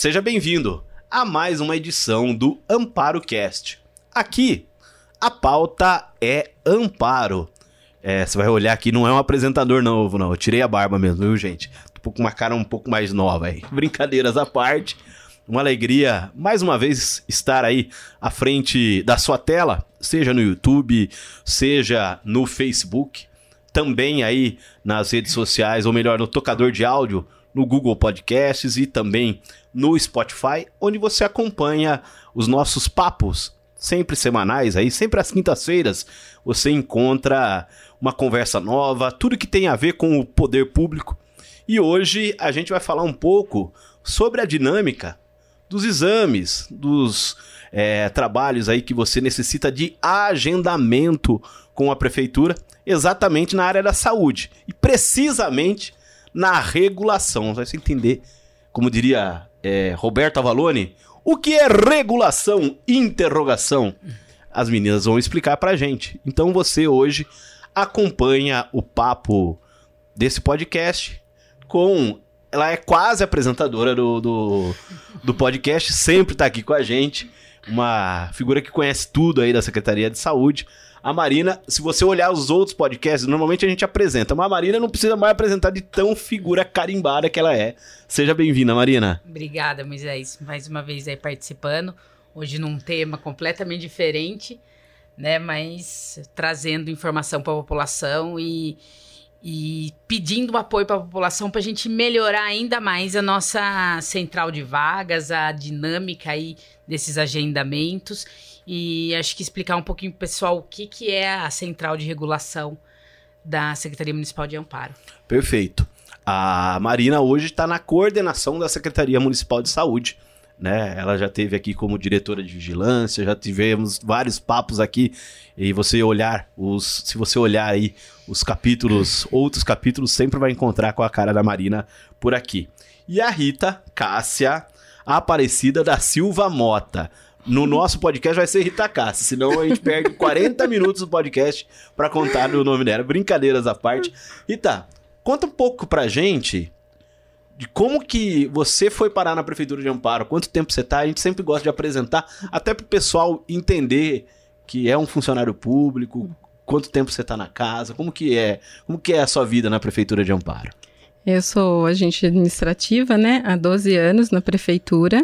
Seja bem-vindo a mais uma edição do Amparo Cast. Aqui, a pauta é Amparo. É, você vai olhar aqui, não é um apresentador novo, não. Eu tirei a barba mesmo, viu, gente? Tô com uma cara um pouco mais nova aí. Brincadeiras à parte. Uma alegria, mais uma vez, estar aí à frente da sua tela, seja no YouTube, seja no Facebook, também aí nas redes sociais, ou melhor, no tocador de áudio, no Google Podcasts e também no Spotify, onde você acompanha os nossos papos, sempre semanais aí, sempre às quintas-feiras, você encontra uma conversa nova, tudo que tem a ver com o poder público. E hoje a gente vai falar um pouco sobre a dinâmica dos exames, dos é, trabalhos aí que você necessita de agendamento com a prefeitura, exatamente na área da saúde e precisamente na regulação. Vai se entender, como diria é, Roberto Avalone, o que é regulação? Interrogação. As meninas vão explicar pra gente. Então você hoje acompanha o papo desse podcast com ela é quase apresentadora do, do, do podcast, sempre está aqui com a gente. Uma figura que conhece tudo aí da Secretaria de Saúde. A Marina, se você olhar os outros podcasts, normalmente a gente apresenta, mas a Marina não precisa mais apresentar de tão figura carimbada que ela é. Seja bem-vinda, Marina. Obrigada, Moisés, mais uma vez aí participando. Hoje num tema completamente diferente, né? Mas trazendo informação para a população e, e pedindo apoio para a população para a gente melhorar ainda mais a nossa central de vagas, a dinâmica aí desses agendamentos e acho que explicar um pouquinho para o pessoal o que, que é a central de regulação da Secretaria Municipal de Amparo. Perfeito. A Marina hoje está na coordenação da Secretaria Municipal de Saúde. Né? Ela já teve aqui como diretora de vigilância, já tivemos vários papos aqui. E você olhar os, se você olhar aí os capítulos, outros capítulos, sempre vai encontrar com a cara da Marina por aqui. E a Rita Cássia Aparecida da Silva Mota. No nosso podcast vai ser Rita Cássia, senão a gente perde 40 minutos do podcast para contar o nome dela. Brincadeiras à parte. Rita, conta um pouco pra gente de como que você foi parar na prefeitura de Amparo, quanto tempo você tá, a gente sempre gosta de apresentar, até pro pessoal entender que é um funcionário público, quanto tempo você tá na casa, como que é, como que é a sua vida na prefeitura de Amparo? Eu sou agente administrativa, né, há 12 anos na prefeitura.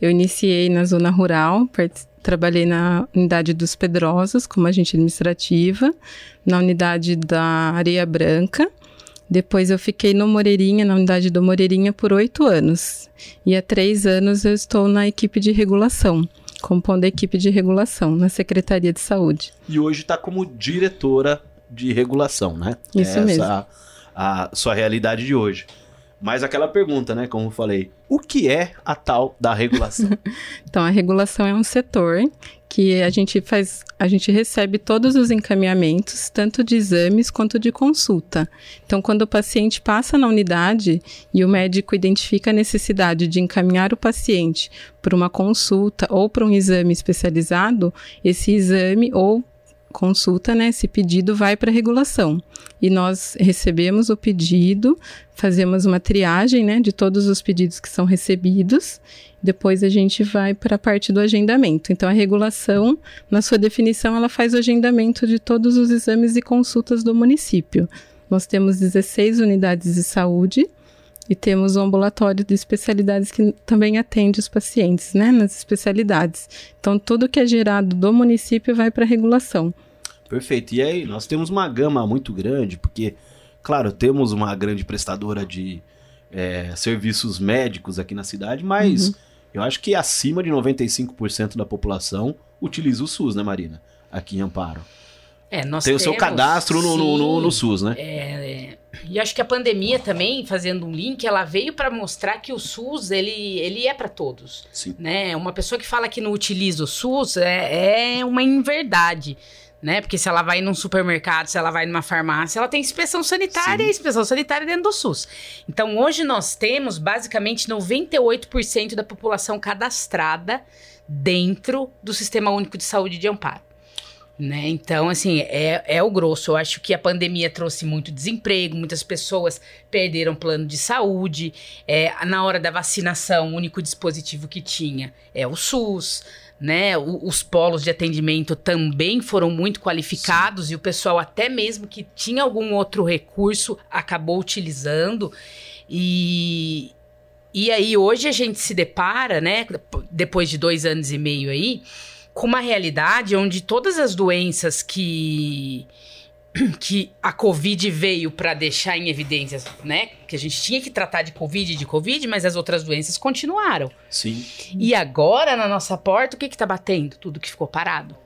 Eu iniciei na zona rural, trabalhei na unidade dos Pedrosos como agente administrativa, na unidade da Areia Branca. Depois eu fiquei no Moreirinha, na unidade do Moreirinha, por oito anos. E há três anos eu estou na equipe de regulação, compondo a equipe de regulação na Secretaria de Saúde. E hoje está como diretora de regulação, né? Isso Essa mesmo a sua realidade de hoje. Mas aquela pergunta, né, como eu falei, o que é a tal da regulação? então, a regulação é um setor que a gente faz, a gente recebe todos os encaminhamentos, tanto de exames quanto de consulta. Então, quando o paciente passa na unidade e o médico identifica a necessidade de encaminhar o paciente para uma consulta ou para um exame especializado, esse exame ou consulta, né, esse pedido vai para a regulação. E nós recebemos o pedido, fazemos uma triagem, né, de todos os pedidos que são recebidos. Depois a gente vai para a parte do agendamento. Então a regulação, na sua definição, ela faz o agendamento de todos os exames e consultas do município. Nós temos 16 unidades de saúde e temos um ambulatório de especialidades que também atende os pacientes, né, nas especialidades. Então, tudo que é gerado do município vai para a regulação. Perfeito. E aí, nós temos uma gama muito grande, porque, claro, temos uma grande prestadora de é, serviços médicos aqui na cidade, mas uhum. eu acho que acima de 95% da população utiliza o SUS, né, Marina? Aqui em Amparo. É, nós Tem temos, o seu cadastro no, no, no, no, SUS, né? É, é, e acho que a pandemia também, fazendo um link, ela veio para mostrar que o SUS ele, ele é para todos. Sim. Né? Uma pessoa que fala que não utiliza o SUS é, é uma inverdade. Né? Porque se ela vai num supermercado, se ela vai numa farmácia, ela tem inspeção sanitária Sim. e inspeção sanitária dentro do SUS. Então, hoje nós temos basicamente 98% da população cadastrada dentro do Sistema Único de Saúde de Amparo. Né? Então, assim, é, é o grosso. Eu acho que a pandemia trouxe muito desemprego, muitas pessoas perderam plano de saúde. É, na hora da vacinação, o único dispositivo que tinha é o SUS. Né, o, os polos de atendimento também foram muito qualificados Sim. e o pessoal, até mesmo que tinha algum outro recurso, acabou utilizando. E, e aí, hoje a gente se depara, né, depois de dois anos e meio aí, com uma realidade onde todas as doenças que que a Covid veio para deixar em evidência, né? Que a gente tinha que tratar de Covid de Covid, mas as outras doenças continuaram. Sim. E agora, na nossa porta, o que que tá batendo? Tudo que ficou parado.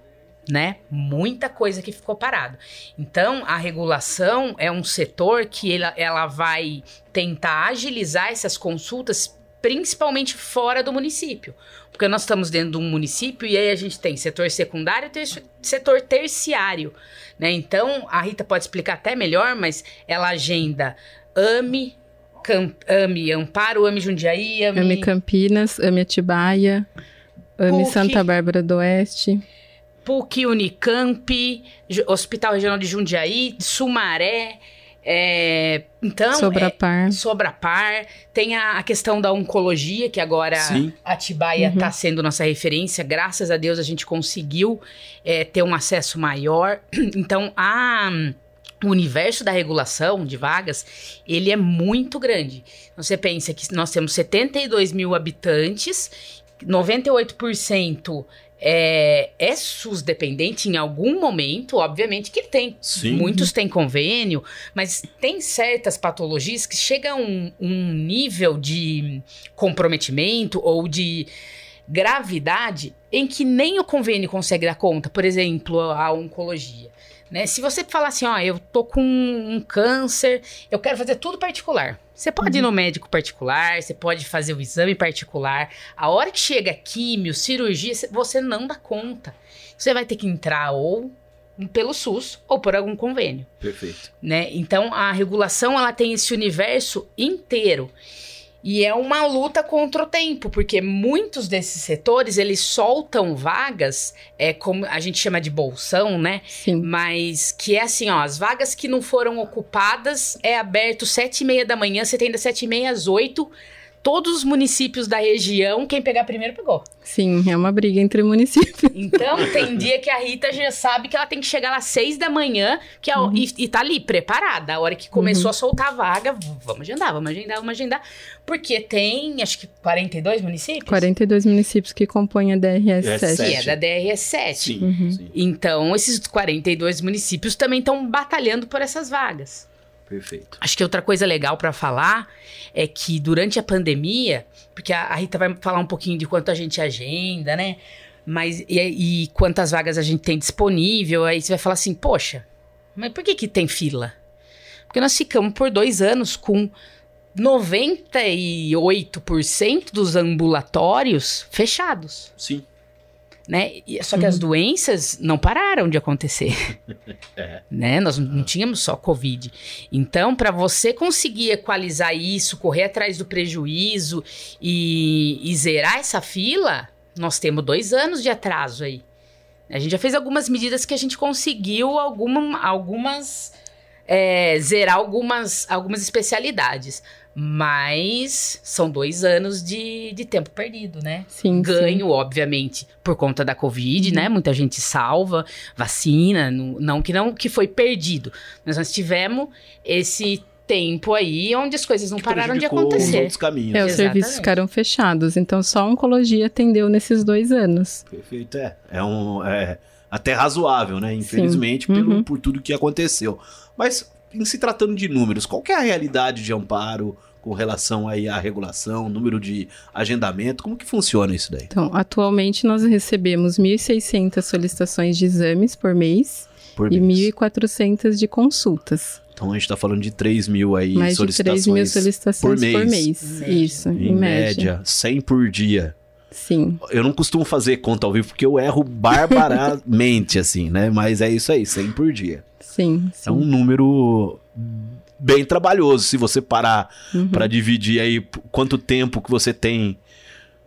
Né? Muita coisa que ficou parado. Então, a regulação é um setor que ela, ela vai tentar agilizar essas consultas principalmente fora do município. Porque nós estamos dentro de um município e aí a gente tem setor secundário e setor terciário. Né? Então, a Rita pode explicar até melhor, mas ela agenda AME, Camp, AME Amparo, AME Jundiaí, AME... AME Campinas, AME Atibaia, AME PUC, Santa Bárbara do Oeste. PUC, Unicamp, Hospital Regional de Jundiaí, Sumaré... É, então, Sobrapar. É, Sobrapar. Tem a, a, questão da oncologia, que agora Sim. a Atibaia está uhum. sendo nossa referência. Graças a Deus a gente conseguiu é, ter um acesso maior. Então, a o universo da regulação de vagas, ele é muito grande. Você pensa que nós temos 72 mil habitantes, 98% é, é SUS dependente em algum momento, obviamente que tem. Sim. Muitos têm convênio, mas tem certas patologias que chegam a um, um nível de comprometimento ou de gravidade em que nem o convênio consegue dar conta. Por exemplo, a oncologia. Né? Se você falar assim, ó, eu tô com um câncer, eu quero fazer tudo particular. Você pode uhum. ir no médico particular, você pode fazer o exame particular. A hora que chega químio, cirurgia, você não dá conta. Você vai ter que entrar ou pelo SUS ou por algum convênio. Perfeito. Né? Então a regulação ela tem esse universo inteiro. E é uma luta contra o tempo, porque muitos desses setores, eles soltam vagas, é como a gente chama de bolsão, né? Sim. Mas que é assim, ó, as vagas que não foram ocupadas é aberto sete e meia da manhã, você tem das sete e meia às oito, todos os municípios da região, quem pegar primeiro pegou. Sim, é uma briga entre municípios. Então, tem dia que a Rita já sabe que ela tem que chegar lá às seis da manhã que é, uhum. e, e tá ali, preparada. A hora que começou uhum. a soltar a vaga, vamos agendar, vamos agendar, vamos agendar. Porque tem, acho que 42 municípios? 42 municípios que compõem a DRS 7. Que é da DRS 7. Sim, uhum. sim. Então, esses 42 municípios também estão batalhando por essas vagas. Perfeito. Acho que outra coisa legal para falar é que durante a pandemia, porque a, a, Rita vai falar um pouquinho de quanto a gente agenda, né? Mas e, e, quantas vagas a gente tem disponível, aí você vai falar assim, poxa, mas por que que tem fila? Porque nós ficamos por dois anos com 98% dos ambulatórios fechados. Sim né? Só que uhum. as doenças não pararam de acontecer, é. né? Nós não tínhamos só Covid. Então, para você conseguir equalizar isso, correr atrás do prejuízo e, e zerar essa fila, nós temos dois anos de atraso aí. A gente já fez algumas medidas que a gente conseguiu alguma, algumas é, zerar algumas, algumas especialidades. Mas são dois anos de, de tempo perdido, né? Sim. Ganho, sim. obviamente, por conta da Covid, uhum. né? Muita gente salva, vacina, não que não que foi perdido. Mas nós tivemos esse tempo aí onde as coisas não que pararam de acontecer. Outros caminhos. É, os serviços ficaram fechados. Então só a oncologia atendeu nesses dois anos. Perfeito, é. É um. É até razoável, né? Infelizmente, pelo, uhum. por tudo que aconteceu. Mas em se tratando de números, qual é a realidade de amparo com relação aí à regulação, número de agendamento? Como que funciona isso daí? Então, atualmente nós recebemos 1.600 solicitações de exames por mês por e 1.400 de consultas. Então a gente está falando de 3 mil aí Mais solicitações, de 3 mil solicitações por mês. Por mês. Isso, em, em média. média. 100 por dia. Sim. Eu não costumo fazer conta ao vivo porque eu erro barbaramente, assim, né? Mas é isso aí, 100 por dia. Sim, sim. É um número bem trabalhoso se você parar uhum. para dividir aí quanto tempo que você tem.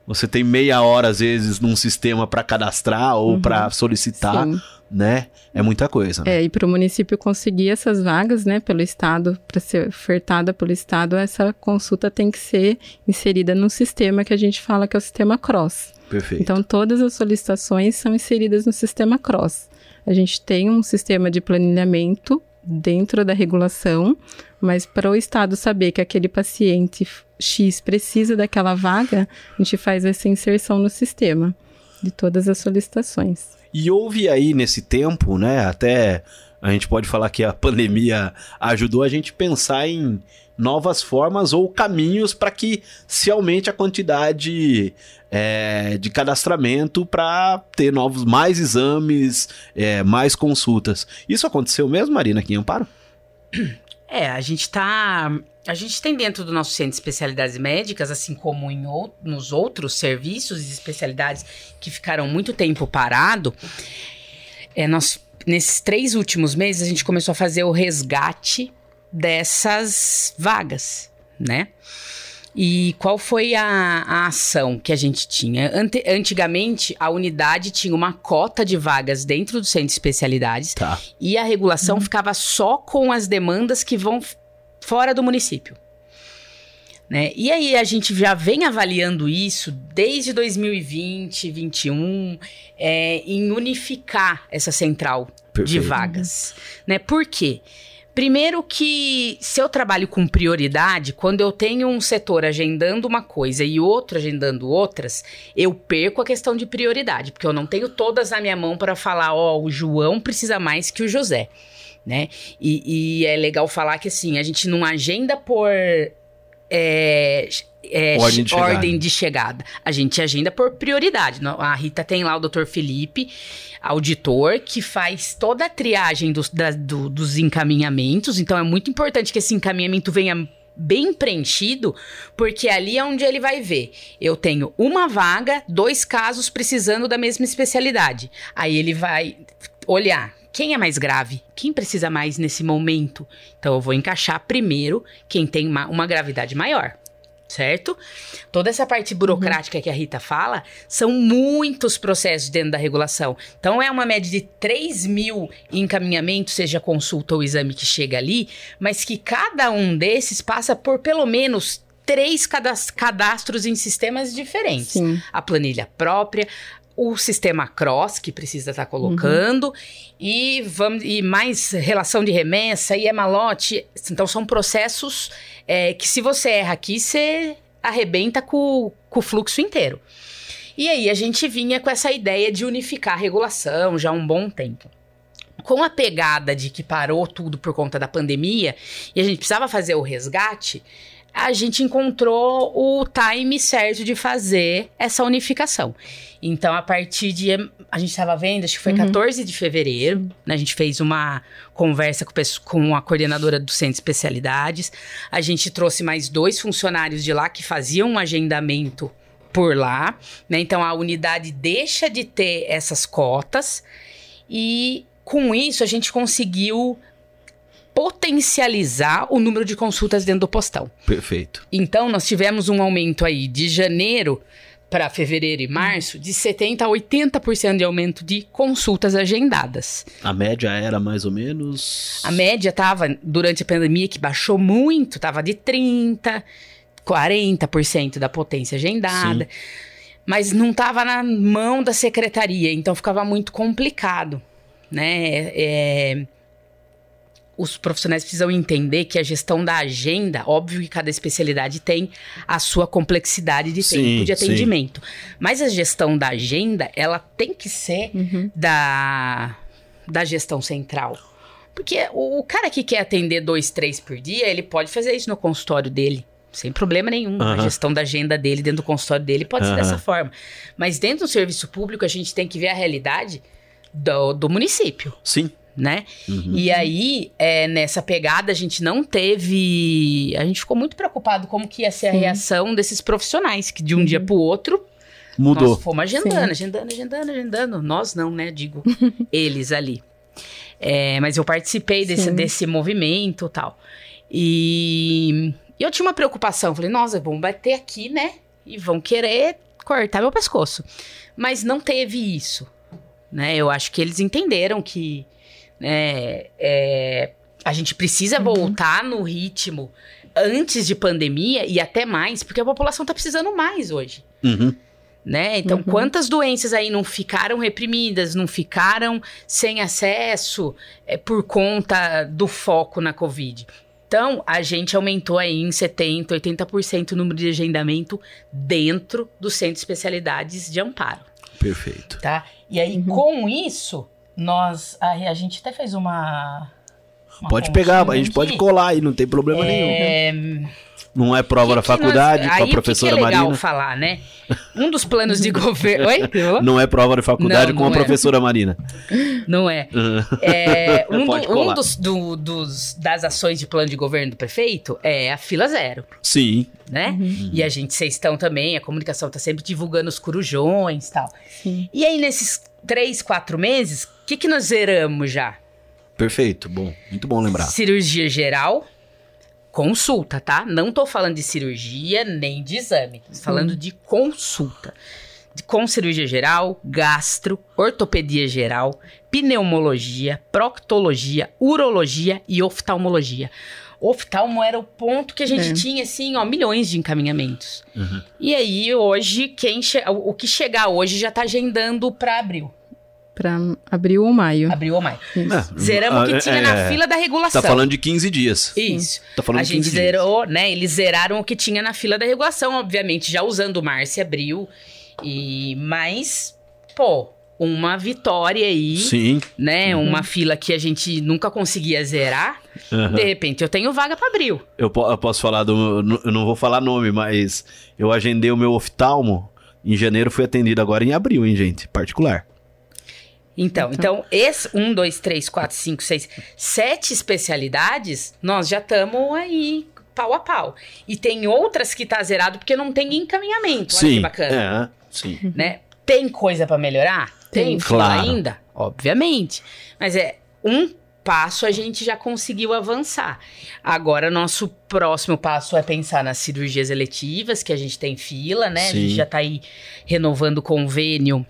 Você tem meia hora às vezes num sistema para cadastrar ou uhum. para solicitar. Sim. né? É muita coisa. Né? É, e para o município conseguir essas vagas, né, pelo Estado, para ser ofertada pelo Estado, essa consulta tem que ser inserida no sistema que a gente fala que é o sistema CROSS. Perfeito. Então, todas as solicitações são inseridas no sistema CROSS. A gente tem um sistema de planilhamento dentro da regulação, mas para o Estado saber que aquele paciente X precisa daquela vaga, a gente faz essa inserção no sistema de todas as solicitações. E houve aí nesse tempo, né? Até a gente pode falar que a pandemia ajudou a gente pensar em novas formas ou caminhos para que se aumente a quantidade é, de cadastramento para ter novos mais exames, é, mais consultas. Isso aconteceu mesmo, Marina, aqui em Amparo? É, a gente tá. A gente tem dentro do nosso centro de especialidades médicas, assim como em ou, nos outros serviços e especialidades que ficaram muito tempo parado, é, nós, nesses três últimos meses a gente começou a fazer o resgate dessas vagas, né? E qual foi a, a, ação que a gente tinha? Ante, antigamente, a unidade tinha uma cota de vagas dentro do centro de especialidades tá. e a regulação uhum. ficava só com as demandas que vão fora do município. Né? E aí a gente já vem avaliando isso desde 2020, 2021, é, em unificar essa central Perfeito. de vagas. Né? Por quê? Primeiro que se eu trabalho com prioridade, quando eu tenho um setor agendando uma coisa e outro agendando outras, eu perco a questão de prioridade, porque eu não tenho todas na minha mão para falar, ó, oh, o João precisa mais que o José, né? E, e, é legal falar que assim, a gente não agenda por é, é, ordem, de ordem, de chegada. A gente agenda por prioridade. A Rita tem lá o Dr. Felipe, auditor, que faz toda a triagem dos, da, do, dos encaminhamentos. Então é muito importante que esse encaminhamento venha bem preenchido, porque ali é onde ele vai ver. Eu tenho uma vaga, dois casos precisando da mesma especialidade. Aí ele vai olhar quem é mais grave? Quem precisa mais nesse momento? Então eu vou encaixar primeiro quem tem uma, uma gravidade maior. Certo? Toda essa parte burocrática uhum. que a Rita fala são muitos processos dentro da regulação. Então, é uma média de 3 mil encaminhamentos, seja consulta ou exame que chega ali, mas que cada um desses passa por pelo menos três cadastros em sistemas diferentes. Sim. A planilha própria, o sistema cross que precisa estar tá colocando uhum. e vamos e mais relação de remessa e emalote então são processos é, que se você erra aqui você arrebenta com, com o fluxo inteiro. E aí a gente vinha com essa ideia de unificar a regulação já há um bom tempo. Com a pegada de que parou tudo por conta da pandemia e a gente precisava fazer o resgate a gente encontrou o time certo de fazer essa unificação. Então, a partir de. A gente estava vendo, acho que foi uhum. 14 de fevereiro, né, a gente fez uma conversa com, com a coordenadora do Centro de Especialidades. A gente trouxe mais dois funcionários de lá que faziam um agendamento por lá. Né? Então, a unidade deixa de ter essas cotas e. Com isso, a gente conseguiu potencializar o número de consultas dentro do postão. Perfeito. Então, nós tivemos um aumento aí de janeiro para fevereiro e março de 70% a 80% de aumento de consultas agendadas. A média era mais ou menos? A média estava, durante a pandemia, que baixou muito, estava de 30%, 40% da potência agendada. Sim. Mas não estava na mão da secretaria, então ficava muito complicado. Né? É, os profissionais precisam entender que a gestão da agenda, óbvio que cada especialidade tem a sua complexidade de sim, tempo de atendimento. Sim. Mas a gestão da agenda, ela tem que ser uhum. da, da gestão central. Porque o, o cara que quer atender dois, três por dia, ele pode fazer isso no consultório dele sem problema nenhum. Uhum. A gestão da agenda dele dentro do consultório dele pode uhum. ser dessa forma. Mas dentro do serviço público, a gente tem que ver a realidade do, do município. Sim né? Uhum. E aí, é, nessa pegada, a gente não teve. A gente ficou muito preocupado como que ia ser Sim. a reação desses profissionais, que de um uhum. dia pro outro. Mudou. Nós fomos agendando, Sim. agendando, agendando, agendando. Nós não, né? Digo, eles ali. É, mas eu participei desse, desse movimento tal. E, e eu tinha uma preocupação. Falei, nossa, vão bater aqui, né? E vão querer cortar meu pescoço. Mas não teve isso né? Eu acho que eles entenderam que né, é, a gente precisa voltar no ritmo antes de pandemia e até mais, porque a população está precisando mais hoje. Uhum. Né? Então, Uhum. quantas doenças aí não ficaram reprimidas, não ficaram sem acesso é, por conta do foco na Covid? Então, a gente aumentou aí em 70%, 80% o número de agendamento dentro do centro de especialidades de amparo, Perfeito. tá? E aí, com isso, nós... A, a gente até fez uma... uma Pode pegar, a gente pode colar aí, não tem problema nenhum. É, Não é prova que da que nós- faculdade, aí, com a professora que que é legal Marina. falar, né? Um dos planos de governo... Oi? Não é prova da faculdade Não, com a não é. professora Marina. Não é. É, um, do- um dos, do- dos- das ações de plano de governo do prefeito é a fila zero, Sim. né? E a gente, vocês estão também, a comunicação tá sempre divulgando os corujões e tal. Sim. E aí, nesses três, quatro meses, o que, que nós zeramos já? Perfeito. Bom, muito bom lembrar. Cirurgia geral, consulta, tá? Não tô falando de cirurgia nem de exame. Tô falando de consulta. De- Com cirurgia geral, gastro, ortopedia geral, pneumologia, proctologia, urologia e oftalmologia. Oftalmo era o ponto que a gente É. tinha, assim, ó, milhões de encaminhamentos. Uhum. E aí, hoje, quem che- o que chegar hoje já tá agendando pra abril. Para abril ou maio. Abril ou maio. É, Zeramos o que é, tinha é, na fila da regulação. Tá falando de 15 dias. Isso. Tá falando a de gente 15 dias. zerou, né? Eles zeraram o que tinha na fila da regulação, obviamente, já usando março e abril. E mas, pô, uma vitória aí, Sim. né? Uhum. Uma fila que a gente nunca conseguia zerar. Aham. De repente, eu tenho vaga para abril. Eu, po- eu posso falar do. Eu não vou falar nome, mas eu agendei o meu oftalmo em janeiro, fui atendido agora em abril, hein, gente? Particular. Então, então, esse um, dois, três, quatro, cinco, seis, sete especialidades, nós já estamos aí pau a pau. E tem outras que tá zerado porque não tem encaminhamento. Olha que sim. bacana. É, sim. né? Tem coisa pra melhorar? Tem, Claro. ainda? Obviamente. Mas é um passo a gente já conseguiu avançar. Agora, nosso próximo passo é pensar nas cirurgias eletivas, que a gente tem fila, né? A Sim. gente já tá aí renovando o convênio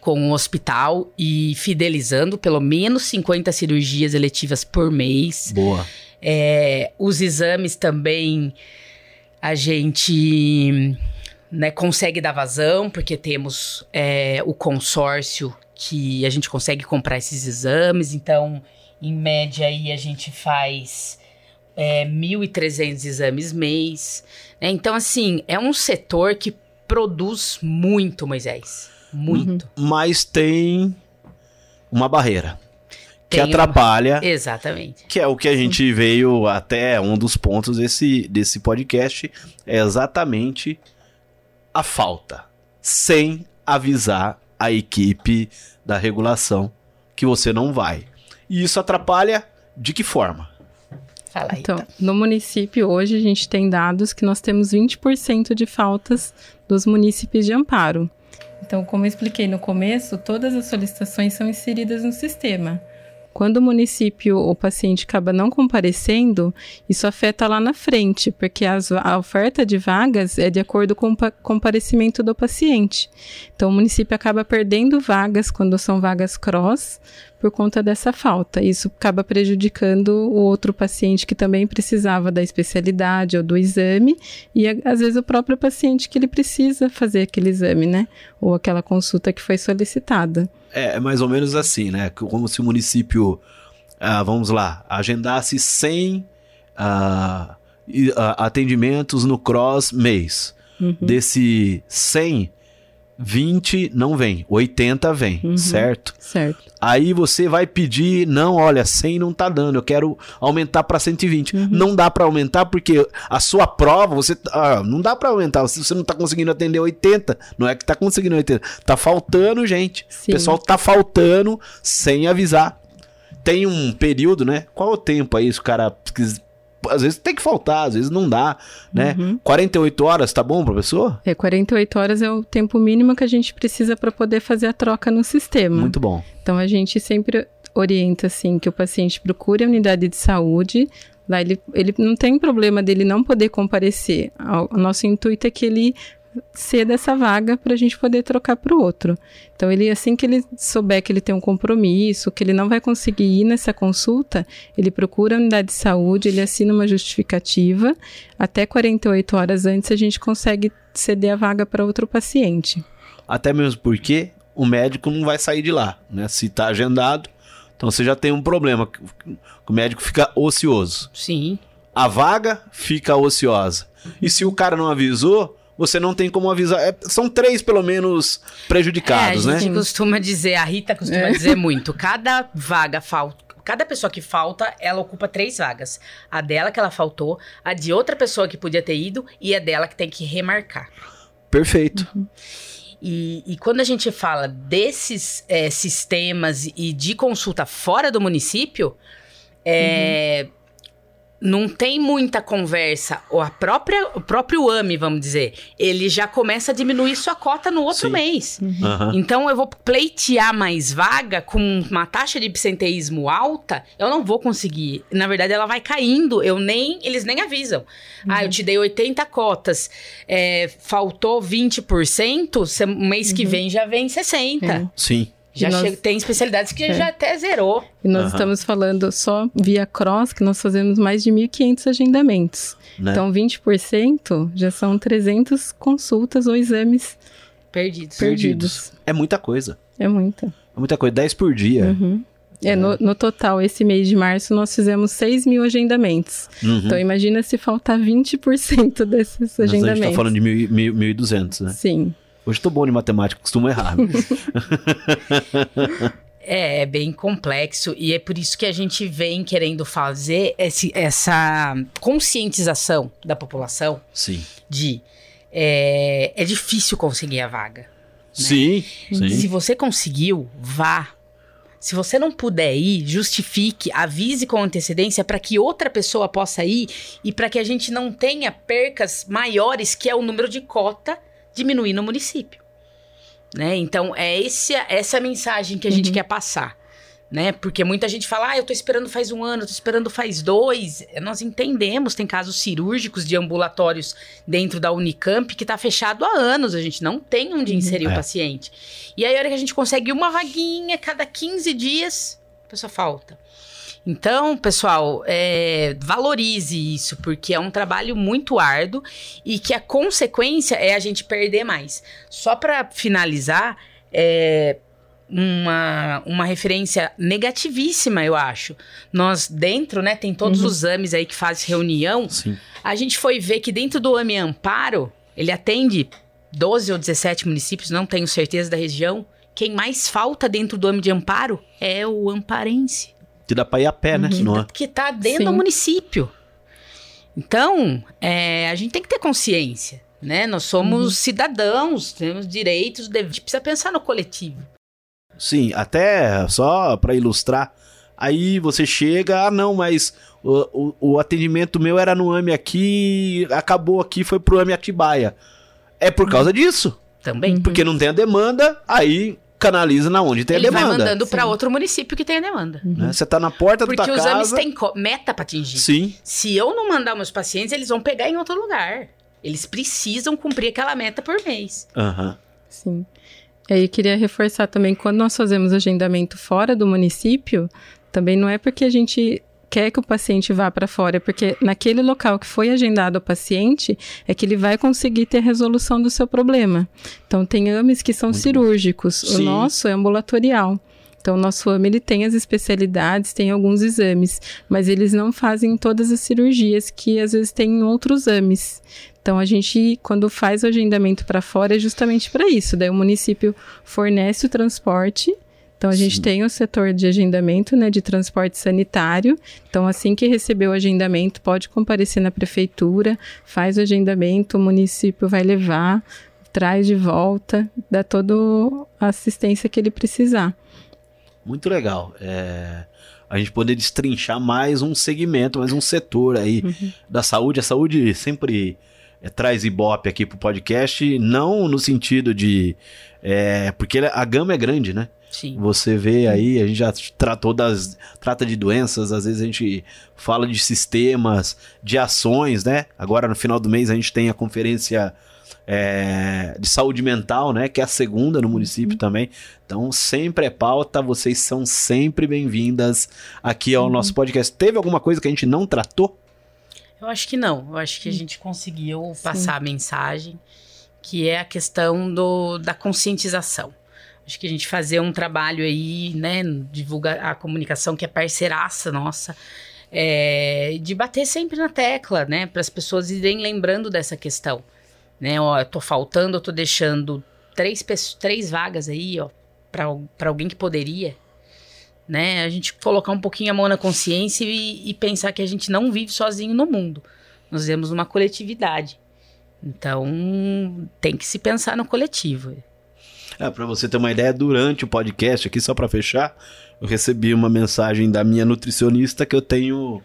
com o hospital e fidelizando pelo menos 50 cirurgias eletivas por mês. Boa. É, os exames também a gente né, consegue dar vazão, porque temos é, o consórcio que a gente consegue comprar esses exames. Então, em média, aí a gente faz é, 1.300 exames mês. né? Então, assim, é um setor que produz muito, Moisés. Muito. Mas tem uma barreira que Tem uma- atrapalha, Exatamente. que é o que a gente veio até um dos pontos desse, desse podcast, é exatamente a falta. Sem avisar a equipe da regulação que você não vai. E isso atrapalha de que forma? Fala aí. Então, no município hoje a gente tem dados que nós temos 20% de faltas dos munícipes de amparo. Então, como eu expliquei no começo, todas as solicitações são inseridas no sistema. Quando o município, o paciente acaba não comparecendo, isso afeta lá na frente, porque as- a oferta de vagas é de acordo com o pa- comparecimento do paciente. Então, o município acaba perdendo vagas quando são vagas cross por conta dessa falta. Isso acaba prejudicando o outro paciente que também precisava da especialidade ou do exame, e às vezes o próprio paciente que ele precisa fazer aquele exame, né? Ou aquela consulta que foi solicitada. É, é mais ou menos assim, né? Como se o município, ah, vamos lá, agendasse 100 ah, ah, atendimentos no cross mês. Uhum. Desse 100, 20 não vem, 80 vem, Uhum. certo? Certo. Aí você vai pedir, não, olha, 100 não tá dando, eu quero aumentar para 120. Uhum. Não dá para aumentar porque a sua prova, você ah, não dá para aumentar, se você não tá conseguindo atender 80, não é que tá conseguindo 80, tá faltando gente. Sim. O pessoal tá faltando sem avisar. Tem um período, né? Qual é o tempo aí, se o cara às vezes tem que faltar, às vezes não dá, né? Uhum. 48 horas tá bom, professor? É, 48 horas é o tempo mínimo que a gente precisa para poder fazer a troca no sistema. Muito bom. Então a gente sempre orienta assim que o paciente procure a unidade de saúde. Lá ele, ele não tem problema dele não poder comparecer. O o nosso intuito é que ele ceda essa vaga para a gente poder trocar para o outro. Então, ele assim que ele souber que ele tem um compromisso, que ele não vai conseguir ir nessa consulta, ele procura a unidade de saúde, ele assina uma justificativa. Até 48 horas antes, a gente consegue ceder a vaga para outro paciente. Até mesmo porque o médico não vai sair de lá, né? Se está agendado, então você já tem um problema. O médico fica ocioso. Sim. A vaga fica ociosa. E se o cara não avisou, você não tem como avisar. É, são três, pelo menos, prejudicados, é, a né? gente costuma dizer, a Rita costuma é. dizer muito, cada vaga falta. Cada pessoa que falta, ela ocupa três vagas. A dela que ela faltou, a de outra pessoa que podia ter ido e a dela que tem que remarcar. Perfeito. Uhum. E, e, quando a gente fala desses é, sistemas e de consulta fora do município, é, uhum não tem muita conversa, ou a própria, o próprio AME, vamos dizer, ele já começa a diminuir sua cota no outro Sim. mês. Uhum. Então eu vou pleitear mais vaga com uma taxa de absenteísmo alta, eu não vou conseguir. Na verdade, ela vai caindo, eu nem, eles nem avisam. Uhum. Ah, eu te dei 80 cotas, é, faltou 20%, mês uhum. que vem já vem 60%. Sim. Já nós... chega, tem especialidades que é. já até zerou. E nós uhum. estamos falando só via cross, que nós fazemos mais de 1.500 agendamentos. Né? Então, 20% já são 300 consultas ou exames perdidos. perdidos. É muita coisa. É muita. É muita coisa, 10 por dia. Uhum. É, é. No, no, total, esse mês de março, nós fizemos 6 mil agendamentos. Uhum. Então, imagina se faltar 20% desses agendamentos. a gente está falando de 1.200, né? Sim. Hoje tô bom de matemática, costumo errar. É, é bem complexo e é por isso que a gente vem querendo fazer esse, essa conscientização da população. Sim. De é, é difícil conseguir a vaga. Né? Sim, sim. Se você conseguiu, vá. Se você não puder ir, justifique, avise com antecedência para que outra pessoa possa ir e para que a gente não tenha percas maiores, que é o número de cota diminuir no município. Né? Então, é esse, essa mensagem que a gente uhum. quer passar. Né? Porque muita gente fala, ah, eu tô esperando faz um ano, eu tô esperando faz dois. Nós entendemos, tem casos cirúrgicos de ambulatórios dentro da Unicamp que tá fechado há anos, a gente não tem onde uhum. inserir é. o paciente. E aí, a hora que a gente consegue uma vaguinha, cada 15 dias, a pessoa falta. Então, pessoal, é, valorize isso, porque é um trabalho muito árduo e que a consequência é a gente perder mais. Só para finalizar, é, uma, uma referência negativíssima, eu acho. Nós dentro, né, tem todos uhum. os AMES aí que fazem reunião. Sim. A gente foi ver que dentro do AME Amparo, ele atende 12 ou 17 municípios, não tenho certeza da região. Quem mais falta dentro do AME de Amparo é o amparense que dá para ir a pé, né? Que, Não é? que tá dentro Sim. do município. Então, é, a gente tem que ter consciência, né? Nós somos uhum. cidadãos, temos direitos, a gente precisa pensar no coletivo. Sim, até só para ilustrar, aí você chega, ah não, mas o, o, o, atendimento meu era no AME aqui, acabou aqui, foi pro AME Atibaia. É por causa disso. Também. Porque não tem a demanda, aí canaliza na onde tem Ele a demanda. Ele vai mandando para outro município que tem a demanda. Uhum. Né? Você tá na porta Porque da tua casa... Porque os AMES têm meta para atingir. Sim. Se eu não mandar meus pacientes, eles vão pegar em outro lugar. Eles precisam cumprir aquela meta por mês. Aham. Uhum. Sim. E aí, queria reforçar também, quando nós fazemos agendamento fora do município, também não é porque a gente quer que o paciente vá para fora, porque naquele local que foi agendado o paciente é que ele vai conseguir ter resolução do seu problema. Então, tem AMES que são Muito cirúrgicos, o nosso é ambulatorial. Então, o nosso AME ele tem as especialidades, tem alguns exames, mas eles não fazem todas as cirurgias que às vezes tem em outros AMES. Então, a gente, quando faz o agendamento para fora, é justamente para isso. Daí, o município fornece o transporte então, a Sim. gente tem o setor de agendamento, né, de transporte sanitário. Então, assim que receber o agendamento, pode comparecer na prefeitura, faz o agendamento, o município vai levar, traz de volta, dá toda a assistência que ele precisar. Muito legal. É, a gente poder destrinchar mais um segmento, mais um setor aí uhum. da saúde. A saúde sempre é, traz ibope aqui pro podcast, não no sentido de. É, porque a gama é grande, né? Sim. Você vê aí, a gente já tratou das. trata de doenças, às vezes a gente fala de sistemas, de ações, né? Agora no final do mês a gente tem a conferência é, de saúde mental, né? Que é a segunda no município Uhum. também. Então, sempre é pauta, vocês são sempre bem-vindas aqui ao Uhum. nosso podcast. Teve alguma coisa que a gente não tratou? Eu acho que não. Eu acho que a gente conseguiu passar a mensagem, que é a questão do, da conscientização. Acho que a gente fazer um trabalho aí, né, divulgar a comunicação que é parceiraça nossa, é, de bater sempre na tecla, né, para as pessoas irem lembrando dessa questão, né, ó, eu tô faltando, eu tô deixando três, três vagas aí, ó, para alguém que poderia, né, a gente colocar um pouquinho a mão na consciência e, e pensar que a gente não vive sozinho no mundo, nós vivemos uma coletividade, então tem que se pensar no coletivo. É, para você ter uma ideia, durante o podcast aqui, só para fechar, eu recebi uma mensagem da minha nutricionista que eu tenho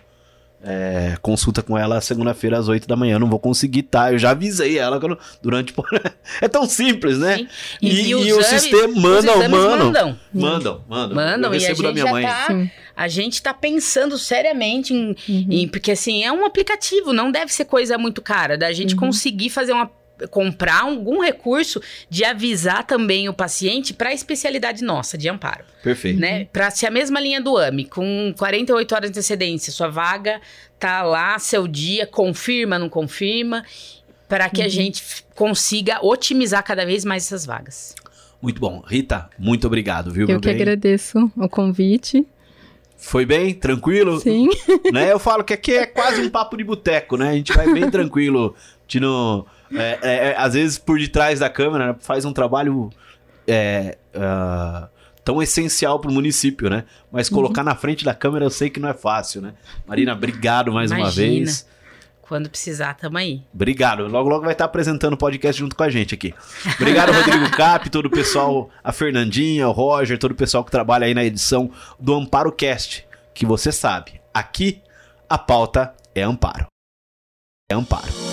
é, consulta com ela segunda-feira às 8 da manhã. Eu não vou conseguir, tá? Eu já avisei ela que eu não- durante. é tão simples, né? Sim. E, e os o exames- sistema manda, mano. mandam. Mandam, mandam. Mandam, eu e a recebo da gente minha já mãe. tá. Sim. A gente tá pensando seriamente em, Uhum. em- Porque assim, é um aplicativo, não deve ser coisa muito cara. Da gente Uhum. conseguir fazer uma. Comprar algum recurso de avisar também o paciente para a especialidade nossa de amparo, Perfeito. né? Para ser a mesma linha do AMI, com 48 horas de antecedência, sua vaga tá lá, seu dia, confirma, não confirma, para que a Uhum. gente f- consiga otimizar cada vez mais essas vagas. Muito bom. Rita, muito obrigado, viu, Eu meu que bem? agradeço o convite. Foi bem? Tranquilo? Sim. né? Eu falo que aqui é quase um papo de boteco, né? A gente vai bem tranquilo. A gente não, é, é, é, às vezes, por detrás da câmera, né, faz um trabalho é, ah, tão essencial pro município, né? Mas Uhum. colocar na frente da câmera eu sei que não é fácil, né? Marina, obrigado mais uma Imagina. vez. Quando precisar, tamo aí. Obrigado. Logo, logo vai estar apresentando o podcast junto com a gente aqui. Obrigado, Rodrigo Cap, todo o pessoal, a Fernandinha, o Roger, todo o pessoal que trabalha aí na edição do Amparo Cast. Que você sabe, aqui a pauta é amparo. É amparo.